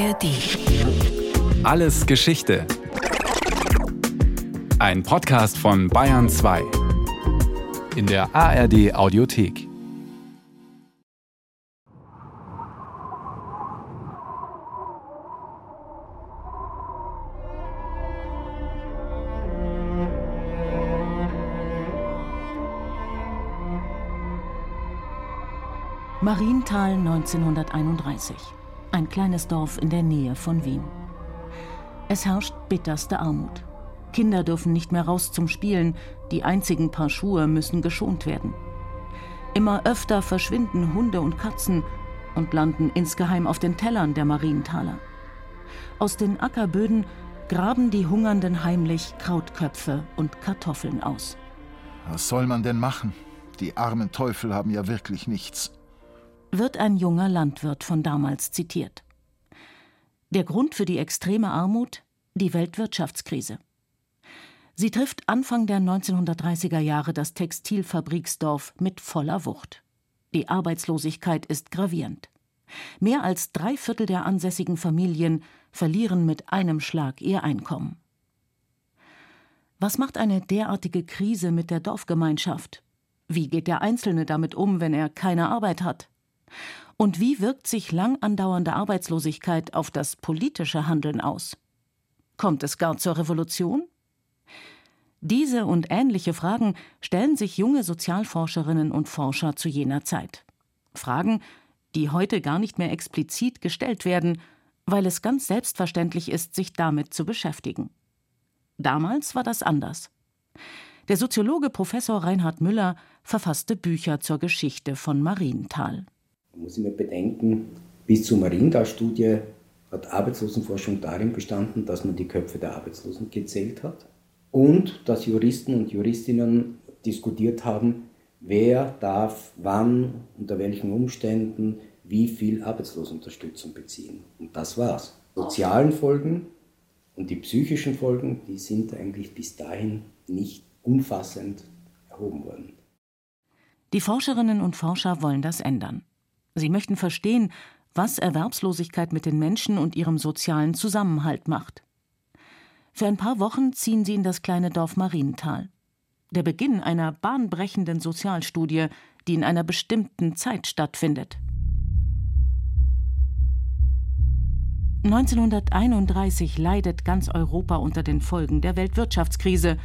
ARD. Alles Geschichte. Ein Podcast von Bayern 2. In der ARD Audiothek. Marienthal 1931. Ein kleines Dorf in der Nähe von Wien. Es herrscht bitterste Armut. Kinder dürfen nicht mehr raus zum Spielen, die einzigen Paar Schuhe müssen geschont werden. Immer öfter verschwinden Hunde und Katzen und landen insgeheim auf den Tellern der Marienthaler. Aus den Ackerböden graben die Hungernden heimlich Krautköpfe und Kartoffeln aus. Was soll man denn machen? Die armen Teufel haben ja wirklich nichts wird ein junger Landwirt von damals zitiert. Der Grund für die extreme Armut? Die Weltwirtschaftskrise. Sie trifft Anfang der 1930er Jahre das Textilfabriksdorf mit voller Wucht. Die Arbeitslosigkeit ist gravierend. Mehr als drei Viertel der ansässigen Familien verlieren mit einem Schlag ihr Einkommen. Was macht eine derartige Krise mit der Dorfgemeinschaft? Wie geht der Einzelne damit um, wenn er keine Arbeit hat? Und wie wirkt sich lang andauernde Arbeitslosigkeit auf das politische Handeln aus? Kommt es gar zur Revolution? Diese und ähnliche Fragen stellen sich junge Sozialforscherinnen und Forscher zu jener Zeit. Fragen, die heute gar nicht mehr explizit gestellt werden, weil es ganz selbstverständlich ist, sich damit zu beschäftigen. Damals war das anders. Der Soziologe Professor Reinhard Müller verfasste Bücher zur Geschichte von Marienthal. Man muss immer bedenken, bis zur Marienthal-Studie hat Arbeitslosenforschung darin bestanden, dass man die Köpfe der Arbeitslosen gezählt hat und dass Juristen und Juristinnen diskutiert haben, wer darf wann, unter welchen Umständen, wie viel Arbeitslosenunterstützung beziehen. Und das war's. Sozialen Folgen und die psychischen Folgen, die sind eigentlich bis dahin nicht umfassend erhoben worden. Die Forscherinnen und Forscher wollen das ändern. Sie möchten verstehen, was Erwerbslosigkeit mit den Menschen und ihrem sozialen Zusammenhalt macht. Für ein paar Wochen ziehen sie in das kleine Dorf Marienthal. Der Beginn einer bahnbrechenden Sozialstudie, die in einer bestimmten Zeit stattfindet. 1931 leidet ganz Europa unter den Folgen der Weltwirtschaftskrise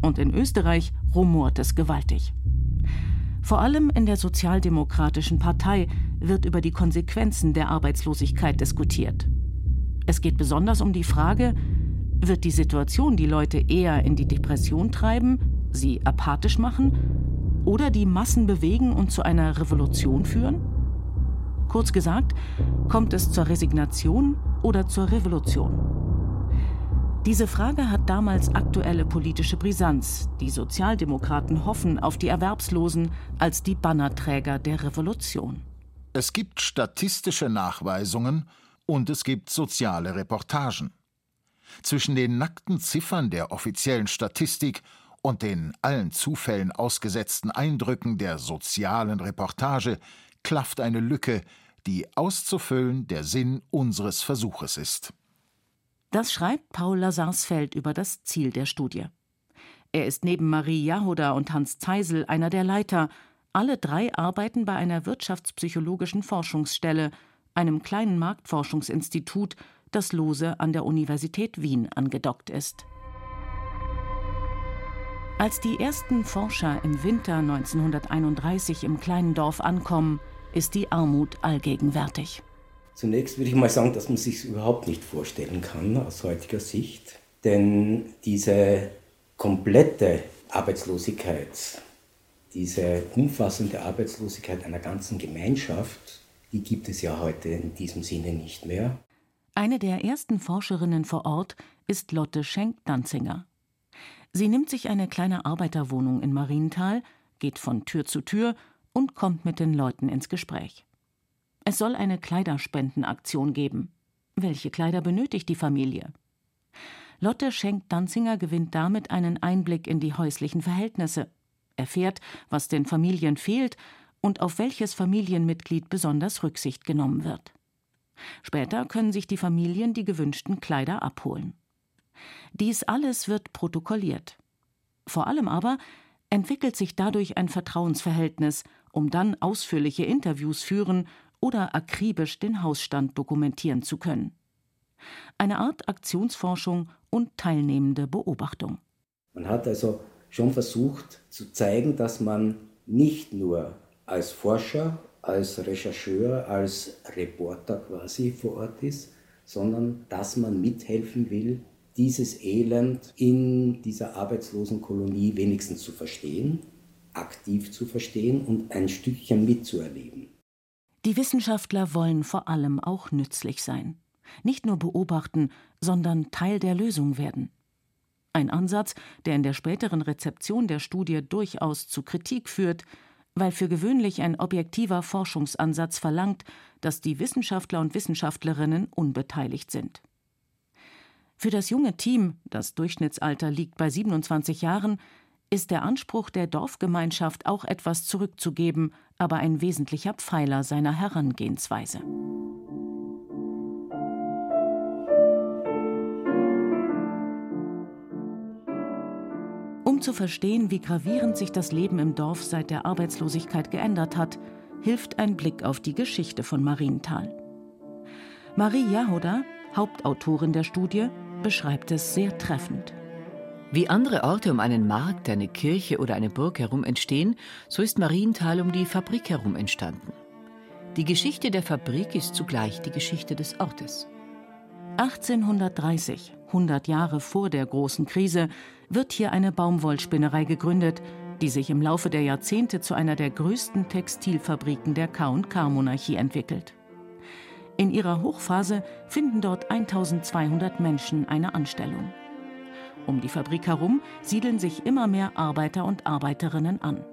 und in Österreich rumort es gewaltig. Vor allem in der Sozialdemokratischen Partei wird über die Konsequenzen der Arbeitslosigkeit diskutiert. Es geht besonders um die Frage, wird die Situation die Leute eher in die Depression treiben, sie apathisch machen oder die Massen bewegen und zu einer Revolution führen? Kurz gesagt, kommt es zur Resignation oder zur Revolution? Diese Frage hat damals aktuelle politische Brisanz. Die Sozialdemokraten hoffen auf die Erwerbslosen als die Bannerträger der Revolution. Es gibt statistische Nachweisungen und es gibt soziale Reportagen. Zwischen den nackten Ziffern der offiziellen Statistik und den allen Zufällen ausgesetzten Eindrücken der sozialen Reportage klafft eine Lücke, die auszufüllen der Sinn unseres Versuches ist. Das schreibt Paul Lazarsfeld über das Ziel der Studie. Er ist neben Marie Jahoda und Hans Zeisel einer der Leiter. Alle drei arbeiten bei einer wirtschaftspsychologischen Forschungsstelle, einem kleinen Marktforschungsinstitut, das lose an der Universität Wien angedockt ist. Als die ersten Forscher im Winter 1931 im kleinen Dorf ankommen, ist die Armut allgegenwärtig. Zunächst würde ich mal sagen, dass man sich überhaupt nicht vorstellen kann aus heutiger Sicht, denn diese komplette Arbeitslosigkeit, diese umfassende Arbeitslosigkeit einer ganzen Gemeinschaft, die gibt es ja heute in diesem Sinne nicht mehr. Eine der ersten Forscherinnen vor Ort ist Lotte Schenk-Danzinger. Sie nimmt sich eine kleine Arbeiterwohnung in Marienthal, geht von Tür zu Tür und kommt mit den Leuten ins Gespräch. Es soll eine Kleiderspendenaktion geben. Welche Kleider benötigt die Familie? Lotte Schenk-Danzinger gewinnt damit einen Einblick in die häuslichen Verhältnisse, erfährt, was den Familien fehlt und auf welches Familienmitglied besonders Rücksicht genommen wird. Später können sich die Familien die gewünschten Kleider abholen. Dies alles wird protokolliert. Vor allem aber entwickelt sich dadurch ein Vertrauensverhältnis, um dann ausführliche Interviews führen oder akribisch den Hausstand dokumentieren zu können. Eine Art Aktionsforschung und teilnehmende Beobachtung. Man hat also schon versucht zu zeigen, dass man nicht nur als Forscher, als Rechercheur, als Reporter quasi vor Ort ist, sondern dass man mithelfen will, dieses Elend in dieser Arbeitslosenkolonie wenigstens zu verstehen, aktiv zu verstehen und ein Stückchen mitzuerleben. Die Wissenschaftler wollen vor allem auch nützlich sein. Nicht nur beobachten, sondern Teil der Lösung werden. Ein Ansatz, der in der späteren Rezeption der Studie durchaus zu Kritik führt, weil für gewöhnlich ein objektiver Forschungsansatz verlangt, dass die Wissenschaftler und Wissenschaftlerinnen unbeteiligt sind. Für das junge Team, das Durchschnittsalter liegt bei 27 Jahren, ist der Anspruch der Dorfgemeinschaft auch etwas zurückzugeben, aber ein wesentlicher Pfeiler seiner Herangehensweise. Um zu verstehen, wie gravierend sich das Leben im Dorf seit der Arbeitslosigkeit geändert hat, hilft ein Blick auf die Geschichte von Marienthal. Marie Jahoda, Hauptautorin der Studie, beschreibt es sehr treffend. Wie andere Orte um einen Markt, eine Kirche oder eine Burg herum entstehen, so ist Marienthal um die Fabrik herum entstanden. Die Geschichte der Fabrik ist zugleich die Geschichte des Ortes. 1830, 100 Jahre vor der großen Krise, wird hier eine Baumwollspinnerei gegründet, die sich im Laufe der Jahrzehnte zu einer der größten Textilfabriken der K&K-Monarchie entwickelt. In ihrer Hochphase finden dort 1200 Menschen eine Anstellung. Um die Fabrik herum siedeln sich immer mehr Arbeiter und Arbeiterinnen an.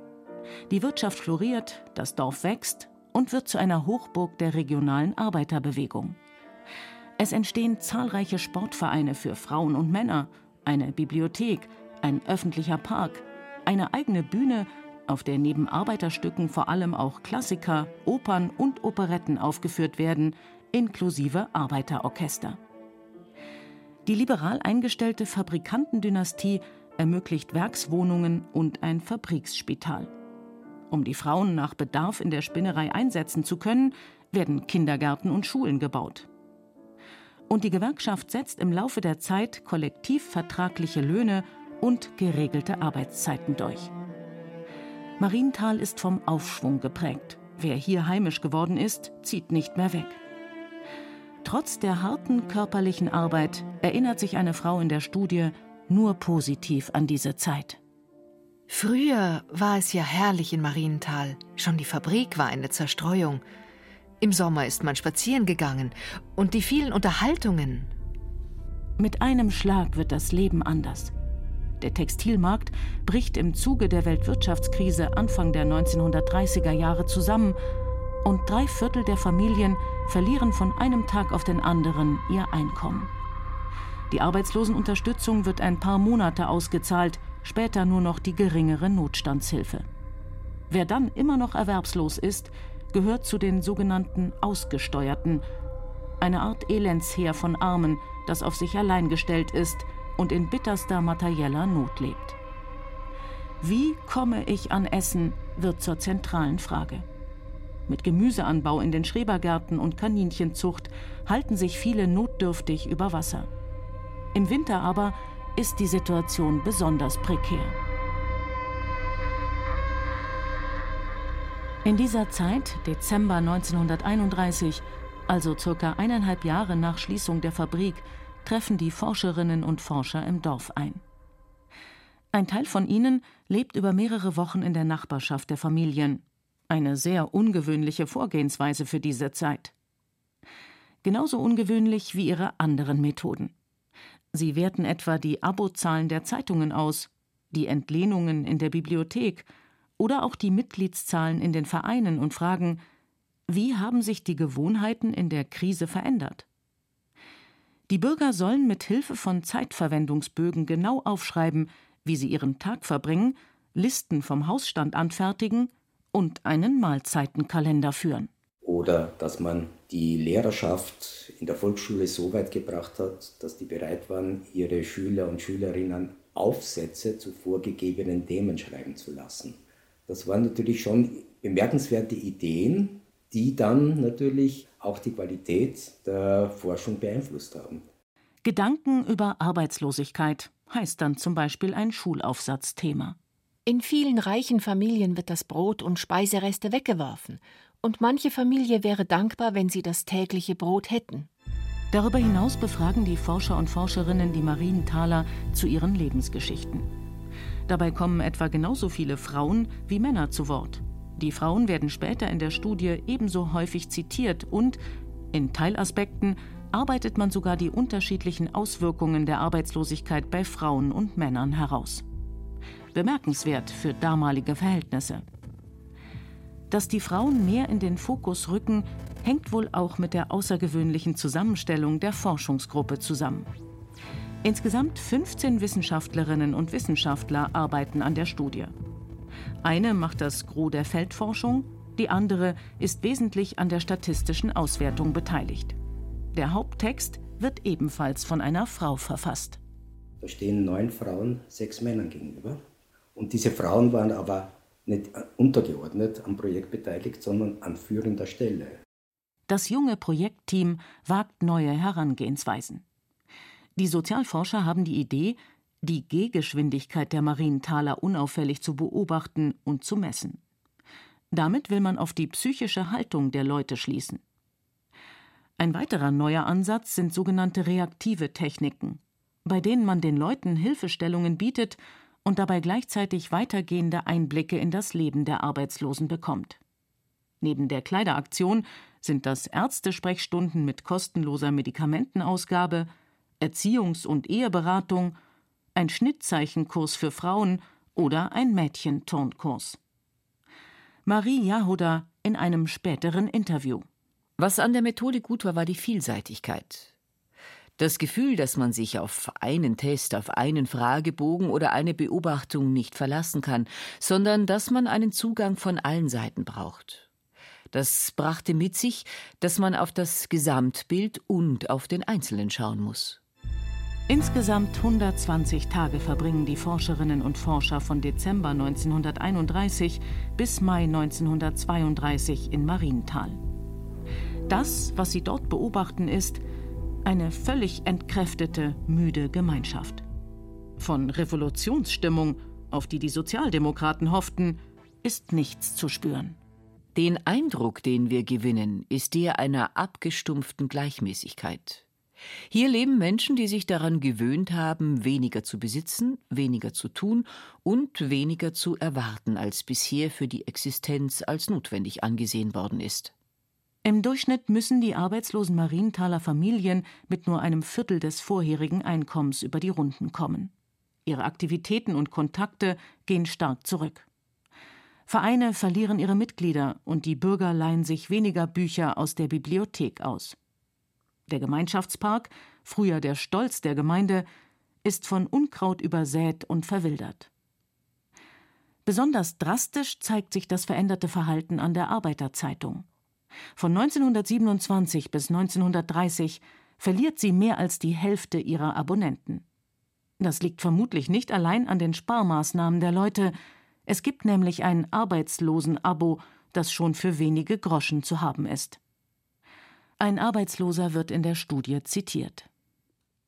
Die Wirtschaft floriert, das Dorf wächst und wird zu einer Hochburg der regionalen Arbeiterbewegung. Es entstehen zahlreiche Sportvereine für Frauen und Männer, eine Bibliothek, ein öffentlicher Park, eine eigene Bühne, auf der neben Arbeiterstücken vor allem auch Klassiker, Opern und Operetten aufgeführt werden, inklusive Arbeiterorchester. Die liberal eingestellte Fabrikantendynastie ermöglicht Werkswohnungen und ein Fabriksspital. Um die Frauen nach Bedarf in der Spinnerei einsetzen zu können, werden Kindergärten und Schulen gebaut. Und die Gewerkschaft setzt im Laufe der Zeit kollektivvertragliche Löhne und geregelte Arbeitszeiten durch. Marienthal ist vom Aufschwung geprägt. Wer hier heimisch geworden ist, zieht nicht mehr weg. Trotz der harten körperlichen Arbeit erinnert sich eine Frau in der Studie nur positiv an diese Zeit. Früher war es ja herrlich in Marienthal. Schon die Fabrik war eine Zerstreuung. Im Sommer ist man spazieren gegangen und die vielen Unterhaltungen. Mit einem Schlag wird das Leben anders. Der Textilmarkt bricht im Zuge der Weltwirtschaftskrise Anfang der 1930er Jahre zusammen und drei Viertel der Familien verlieren von einem Tag auf den anderen ihr Einkommen. Die Arbeitslosenunterstützung wird ein paar Monate ausgezahlt, später nur noch die geringere Notstandshilfe. Wer dann immer noch erwerbslos ist, gehört zu den sogenannten Ausgesteuerten, eine Art Elendsheer von Armen, das auf sich allein gestellt ist und in bitterster materieller Not lebt. Wie komme ich an Essen, wird zur zentralen Frage. Mit Gemüseanbau in den Schrebergärten und Kaninchenzucht halten sich viele notdürftig über Wasser. Im Winter aber ist die Situation besonders prekär. In dieser Zeit, Dezember 1931, also circa eineinhalb Jahre nach Schließung der Fabrik, treffen die Forscherinnen und Forscher im Dorf ein. Ein Teil von ihnen lebt über mehrere Wochen in der Nachbarschaft der Familien, eine sehr ungewöhnliche Vorgehensweise für diese Zeit. Genauso ungewöhnlich wie ihre anderen Methoden. Sie werten etwa die Abozahlen der Zeitungen aus, die Entlehnungen in der Bibliothek oder auch die Mitgliedszahlen in den Vereinen und fragen, wie haben sich die Gewohnheiten in der Krise verändert? Die Bürger sollen mit Hilfe von Zeitverwendungsbögen genau aufschreiben, wie sie ihren Tag verbringen, Listen vom Hausstand anfertigen und einen Mahlzeitenkalender führen. oder dass man die Lehrerschaft in der Volksschule so weit gebracht hat, dass die bereit waren, ihre Schüler und Schülerinnen Aufsätze zu vorgegebenen Themen schreiben zu lassen. Das waren natürlich schon bemerkenswerte Ideen, die dann natürlich auch die Qualität der Forschung beeinflusst haben. Gedanken über Arbeitslosigkeit heißt dann zum Beispiel ein Schulaufsatzthema. In vielen reichen Familien wird das Brot und Speisereste weggeworfen, und manche Familie wäre dankbar, wenn sie das tägliche Brot hätten. Darüber hinaus befragen die Forscher und Forscherinnen die Marienthaler zu ihren Lebensgeschichten. Dabei kommen etwa genauso viele Frauen wie Männer zu Wort. Die Frauen werden später in der Studie ebenso häufig zitiert und, in Teilaspekten, arbeitet man sogar die unterschiedlichen Auswirkungen der Arbeitslosigkeit bei Frauen und Männern heraus. Bemerkenswert für damalige Verhältnisse. Dass die Frauen mehr in den Fokus rücken, hängt wohl auch mit der außergewöhnlichen Zusammenstellung der Forschungsgruppe zusammen. Insgesamt 15 Wissenschaftlerinnen und Wissenschaftler arbeiten an der Studie. Eine macht das Gros der Feldforschung, die andere ist wesentlich an der statistischen Auswertung beteiligt. Der Haupttext wird ebenfalls von einer Frau verfasst. Da stehen neun Frauen, sechs Männern gegenüber. Und diese Frauen waren aber nicht untergeordnet am Projekt beteiligt, sondern an führender Stelle. Das junge Projektteam wagt neue Herangehensweisen. Die Sozialforscher haben die Idee, die Gehgeschwindigkeit der Marienthaler unauffällig zu beobachten und zu messen. Damit will man auf die psychische Haltung der Leute schließen. Ein weiterer neuer Ansatz sind sogenannte reaktive Techniken, bei denen man den Leuten Hilfestellungen bietet und dabei gleichzeitig weitergehende Einblicke in das Leben der Arbeitslosen bekommt. Neben der Kleideraktion sind das Ärztesprechstunden mit kostenloser Medikamentenausgabe, Erziehungs- und Eheberatung, ein Schnittzeichenkurs für Frauen oder ein Mädchenturnkurs. Marie Jahoda in einem späteren Interview. Was an der Methode gut war, war die Vielseitigkeit. Das Gefühl, dass man sich auf einen Test, auf einen Fragebogen oder eine Beobachtung nicht verlassen kann, sondern dass man einen Zugang von allen Seiten braucht. Das brachte mit sich, dass man auf das Gesamtbild und auf den Einzelnen schauen muss. Insgesamt 120 Tage verbringen die Forscherinnen und Forscher von Dezember 1931 bis Mai 1932 in Marienthal. Das, was sie dort beobachten, ist eine völlig entkräftete, müde Gemeinschaft. Von Revolutionsstimmung, auf die die Sozialdemokraten hofften, ist nichts zu spüren. Den Eindruck, den wir gewinnen, ist der einer abgestumpften Gleichmäßigkeit. Hier leben Menschen, die sich daran gewöhnt haben, weniger zu besitzen, weniger zu tun und weniger zu erwarten, als bisher für die Existenz als notwendig angesehen worden ist. Im Durchschnitt müssen die arbeitslosen Marienthaler Familien mit nur einem Viertel des vorherigen Einkommens über die Runden kommen. Ihre Aktivitäten und Kontakte gehen stark zurück. Vereine verlieren ihre Mitglieder und die Bürger leihen sich weniger Bücher aus der Bibliothek aus. Der Gemeinschaftspark, früher der Stolz der Gemeinde, ist von Unkraut übersät und verwildert. Besonders drastisch zeigt sich das veränderte Verhalten an der Arbeiterzeitung. Von 1927 bis 1930 verliert sie mehr als die Hälfte ihrer Abonnenten. Das liegt vermutlich nicht allein an den Sparmaßnahmen der Leute, es gibt nämlich ein Arbeitslosen-Abo, das schon für wenige Groschen zu haben ist. Ein Arbeitsloser wird in der Studie zitiert.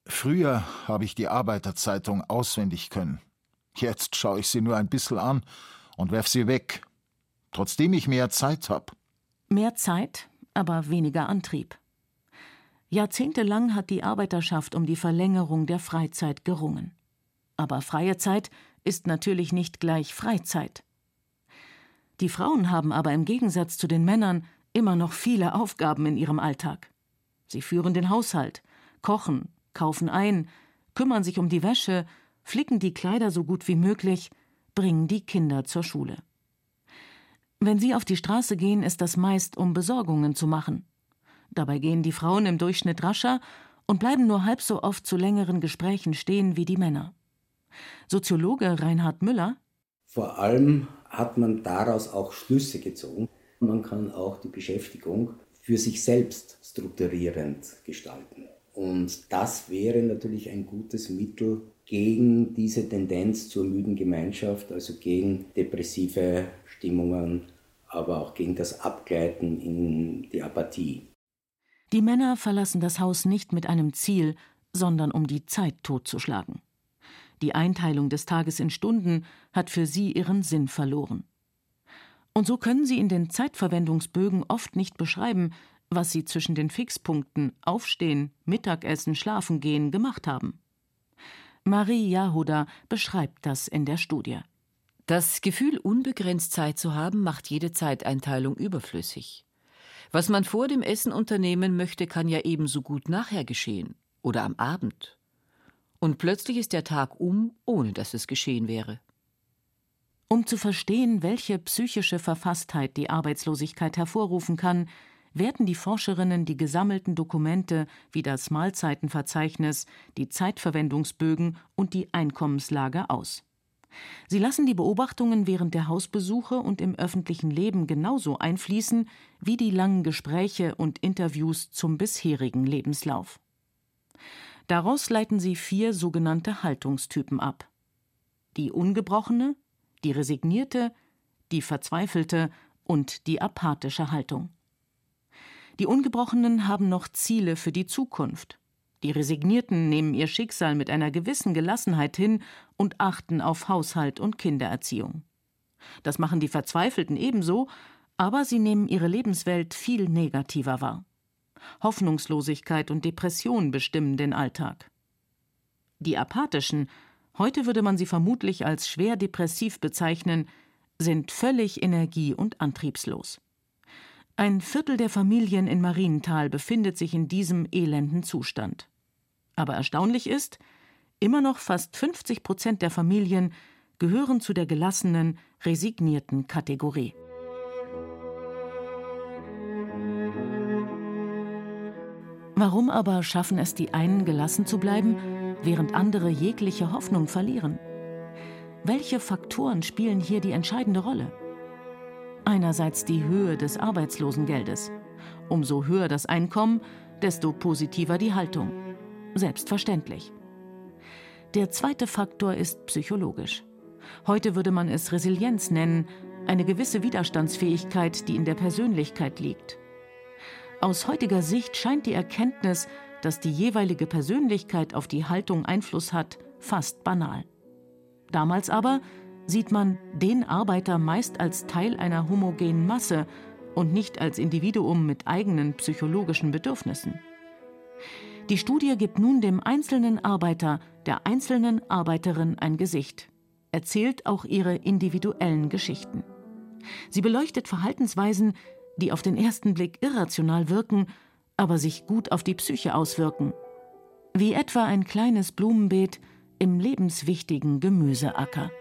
Früher habe ich die Arbeiterzeitung auswendig können. Jetzt schaue ich sie nur ein bisschen an und werf sie weg, trotzdem ich mehr Zeit habe. Mehr Zeit, aber weniger Antrieb. Jahrzehntelang hat die Arbeiterschaft um die Verlängerung der Freizeit gerungen. Aber freie Zeit ist natürlich nicht gleich Freizeit. Die Frauen haben aber im Gegensatz zu den Männern immer noch viele Aufgaben in ihrem Alltag. Sie führen den Haushalt, kochen, kaufen ein, kümmern sich um die Wäsche, flicken die Kleider so gut wie möglich, bringen die Kinder zur Schule. Wenn sie auf die Straße gehen, ist das meist, um Besorgungen zu machen. Dabei gehen die Frauen im Durchschnitt rascher und bleiben nur halb so oft zu längeren Gesprächen stehen wie die Männer. Soziologe Reinhard Müller Vor allem hat man daraus auch Schlüsse gezogen, Man kann auch die Beschäftigung für sich selbst strukturierend gestalten. Und das wäre natürlich ein gutes Mittel gegen diese Tendenz zur müden Gemeinschaft, also gegen depressive Stimmungen, aber auch gegen das Abgleiten in die Apathie. Die Männer verlassen das Haus nicht mit einem Ziel, sondern um die Zeit totzuschlagen. Die Einteilung des Tages in Stunden hat für sie ihren Sinn verloren. Und so können sie in den Zeitverwendungsbögen oft nicht beschreiben, was sie zwischen den Fixpunkten Aufstehen, Mittagessen, Schlafen gehen gemacht haben. Marie Jahoda beschreibt das in der Studie. Das Gefühl, unbegrenzt Zeit zu haben, macht jede Zeiteinteilung überflüssig. Was man vor dem Essen unternehmen möchte, kann ja ebenso gut nachher geschehen oder am Abend. Und plötzlich ist der Tag um, ohne dass es geschehen wäre. Um zu verstehen, welche psychische Verfasstheit die Arbeitslosigkeit hervorrufen kann, werten die Forscherinnen die gesammelten Dokumente wie das Mahlzeitenverzeichnis, die Zeitverwendungsbögen und die Einkommenslage aus. Sie lassen die Beobachtungen während der Hausbesuche und im öffentlichen Leben genauso einfließen wie die langen Gespräche und Interviews zum bisherigen Lebenslauf. Daraus leiten sie vier sogenannte Haltungstypen ab. Die ungebrochene, die resignierte, die verzweifelte und die apathische Haltung. Die Ungebrochenen haben noch Ziele für die Zukunft. Die Resignierten nehmen ihr Schicksal mit einer gewissen Gelassenheit hin und achten auf Haushalt und Kindererziehung. Das machen die Verzweifelten ebenso, aber sie nehmen ihre Lebenswelt viel negativer wahr. Hoffnungslosigkeit und Depression bestimmen den Alltag. Die Apathischen, heute würde man sie vermutlich als schwer depressiv bezeichnen, sind völlig energie- und antriebslos. Ein Viertel der Familien in Marienthal befindet sich in diesem elenden Zustand. Aber erstaunlich ist, immer noch fast 50 Prozent der Familien gehören zu der gelassenen, resignierten Kategorie. Warum aber schaffen es die einen gelassen zu bleiben, während andere jegliche Hoffnung verlieren? Welche Faktoren spielen hier die entscheidende Rolle? Einerseits die Höhe des Arbeitslosengeldes. Umso höher das Einkommen, desto positiver die Haltung. Selbstverständlich. Der zweite Faktor ist psychologisch. Heute würde man es Resilienz nennen, eine gewisse Widerstandsfähigkeit, die in der Persönlichkeit liegt. Aus heutiger Sicht scheint die Erkenntnis, dass die jeweilige Persönlichkeit auf die Haltung Einfluss hat, fast banal. Damals aber sieht man den Arbeiter meist als Teil einer homogenen Masse und nicht als Individuum mit eigenen psychologischen Bedürfnissen. Die Studie gibt nun dem einzelnen Arbeiter, der einzelnen Arbeiterin ein Gesicht, erzählt auch ihre individuellen Geschichten. Sie beleuchtet Verhaltensweisen, die auf den ersten Blick irrational wirken, aber sich gut auf die Psyche auswirken, wie etwa ein kleines Blumenbeet im lebenswichtigen Gemüseacker.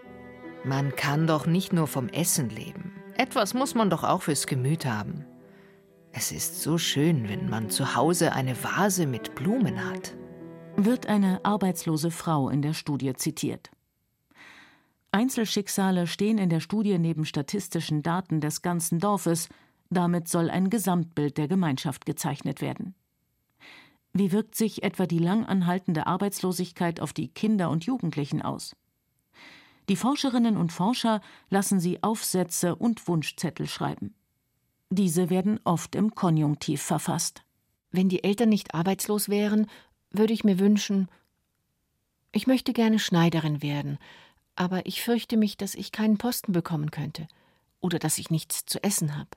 Man kann doch nicht nur vom Essen leben. Etwas muss man doch auch fürs Gemüt haben. Es ist so schön, wenn man zu Hause eine Vase mit Blumen hat. Wird eine arbeitslose Frau in der Studie zitiert. Einzelschicksale stehen in der Studie neben statistischen Daten des ganzen Dorfes, damit soll ein Gesamtbild der Gemeinschaft gezeichnet werden. Wie wirkt sich etwa die lang anhaltende Arbeitslosigkeit auf die Kinder und Jugendlichen aus? Die Forscherinnen und Forscher lassen sie Aufsätze und Wunschzettel schreiben. Diese werden oft im Konjunktiv verfasst. Wenn die Eltern nicht arbeitslos wären, würde ich mir wünschen, ich möchte gerne Schneiderin werden, aber ich fürchte mich, dass ich keinen Posten bekommen könnte oder dass ich nichts zu essen habe.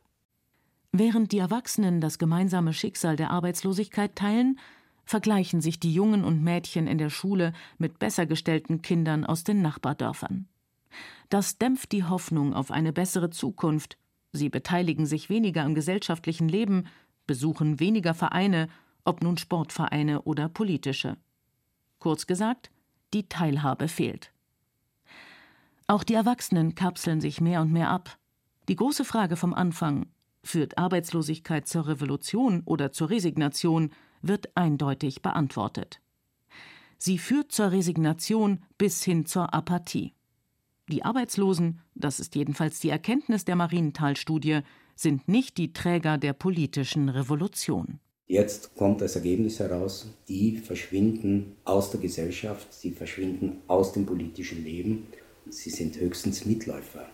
Während die Erwachsenen das gemeinsame Schicksal der Arbeitslosigkeit teilen, vergleichen sich die Jungen und Mädchen in der Schule mit besser gestellten Kindern aus den Nachbardörfern. Das dämpft die Hoffnung auf eine bessere Zukunft. Sie beteiligen sich weniger am gesellschaftlichen Leben, besuchen weniger Vereine, ob nun Sportvereine oder politische. Kurz gesagt, die Teilhabe fehlt. Auch die Erwachsenen kapseln sich mehr und mehr ab. Die große Frage vom Anfang Führt Arbeitslosigkeit zur Revolution oder zur Resignation, wird eindeutig beantwortet. Sie führt zur Resignation bis hin zur Apathie. Die Arbeitslosen, das ist jedenfalls die Erkenntnis der Marienthal-Studie, sind nicht die Träger der politischen Revolution. Jetzt kommt das Ergebnis heraus, die verschwinden aus der Gesellschaft, sie verschwinden aus dem politischen Leben, sie sind höchstens Mitläufer.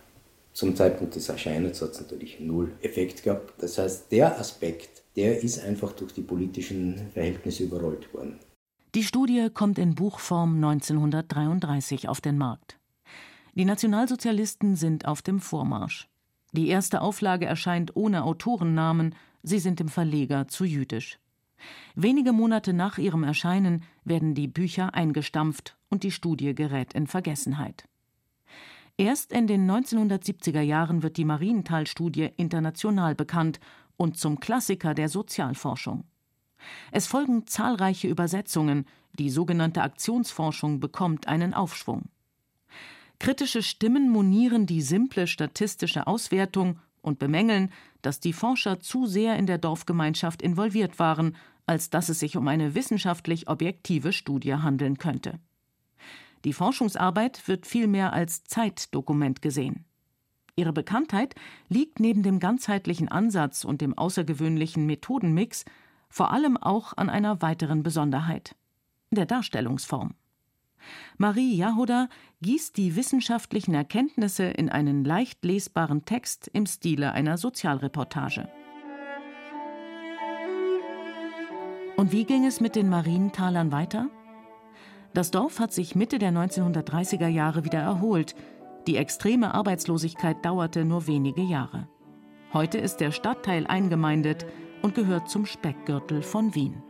Zum Zeitpunkt des Erscheinens hat es natürlich null Effekt gehabt. Das heißt, der Aspekt, der ist einfach durch die politischen Verhältnisse überrollt worden. Die Studie kommt in Buchform 1933 auf den Markt. Die Nationalsozialisten sind auf dem Vormarsch. Die erste Auflage erscheint ohne Autorennamen, sie sind dem Verleger zu jüdisch. Wenige Monate nach ihrem Erscheinen werden die Bücher eingestampft und die Studie gerät in Vergessenheit. Erst in den 1970er Jahren wird die Marienthal-Studie international bekannt und zum Klassiker der Sozialforschung. Es folgen zahlreiche Übersetzungen, die sogenannte Aktionsforschung bekommt einen Aufschwung. Kritische Stimmen monieren die simple statistische Auswertung und bemängeln, dass die Forscher zu sehr in der Dorfgemeinschaft involviert waren, als dass es sich um eine wissenschaftlich objektive Studie handeln könnte. Die Forschungsarbeit wird vielmehr als Zeitdokument gesehen. Ihre Bekanntheit liegt neben dem ganzheitlichen Ansatz und dem außergewöhnlichen Methodenmix vor allem auch an einer weiteren Besonderheit der Darstellungsform. Marie Jahoda gießt die wissenschaftlichen Erkenntnisse in einen leicht lesbaren Text im Stile einer Sozialreportage. Und wie ging es mit den Marientalern weiter? Das Dorf hat sich Mitte der 1930er Jahre wieder erholt. Die extreme Arbeitslosigkeit dauerte nur wenige Jahre. Heute ist der Stadtteil eingemeindet und gehört zum Speckgürtel von Wien.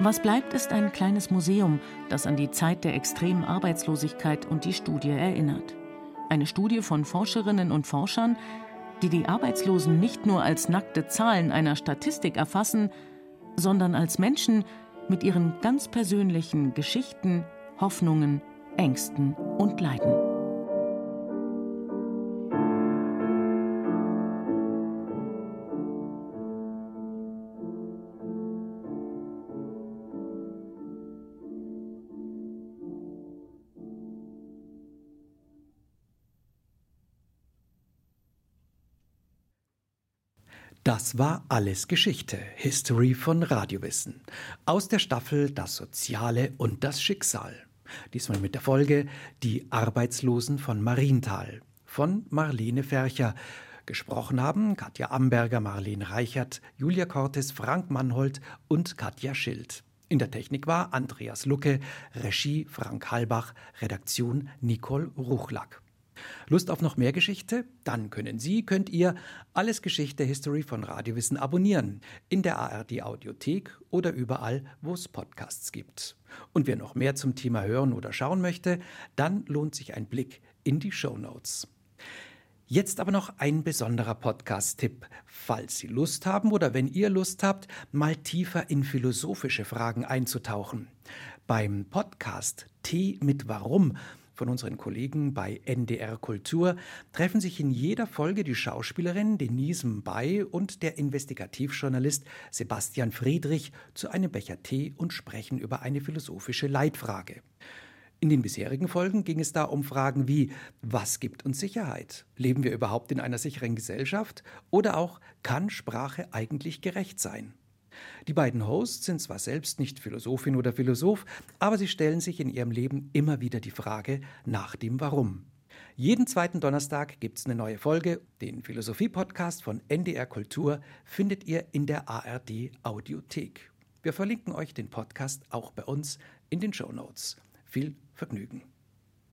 Was bleibt, ist ein kleines Museum, das an die Zeit der extremen Arbeitslosigkeit und die Studie erinnert. Eine Studie von Forscherinnen und Forschern, die die Arbeitslosen nicht nur als nackte Zahlen einer Statistik erfassen, sondern als Menschen, mit ihren ganz persönlichen Geschichten, Hoffnungen, Ängsten und Leiden. Das war alles Geschichte, History von Radiowissen. Aus der Staffel Das Soziale und das Schicksal. Diesmal mit der Folge Die Arbeitslosen von Marienthal von Marlene Fercher. Gesprochen haben Katja Amberger, Marlene Reichert, Julia Cortes, Frank Mannhold und Katja Schild. In der Technik war Andreas Lucke, Regie Frank Halbach, Redaktion Nicole Ruchlack. Lust auf noch mehr Geschichte? Dann können Sie, könnt ihr alles Geschichte History von Radiowissen abonnieren. In der ARD Audiothek oder überall, wo es Podcasts gibt. Und wer noch mehr zum Thema hören oder schauen möchte, dann lohnt sich ein Blick in die Show Notes. Jetzt aber noch ein besonderer Podcast-Tipp. Falls Sie Lust haben oder wenn ihr Lust habt, mal tiefer in philosophische Fragen einzutauchen. Beim Podcast Tee mit Warum von unseren Kollegen bei NDR Kultur treffen sich in jeder Folge die Schauspielerin Denise Mbay und der Investigativjournalist Sebastian Friedrich zu einem Becher Tee und sprechen über eine philosophische Leitfrage. In den bisherigen Folgen ging es da um Fragen wie, was gibt uns Sicherheit? Leben wir überhaupt in einer sicheren Gesellschaft? Oder auch, kann Sprache eigentlich gerecht sein? Die beiden Hosts sind zwar selbst nicht Philosophin oder Philosoph, aber sie stellen sich in ihrem Leben immer wieder die Frage nach dem Warum. Jeden zweiten Donnerstag gibt es eine neue Folge. Den Philosophie-Podcast von NDR Kultur findet ihr in der ARD Audiothek. Wir verlinken euch den Podcast auch bei uns in den Show Notes. Viel Vergnügen.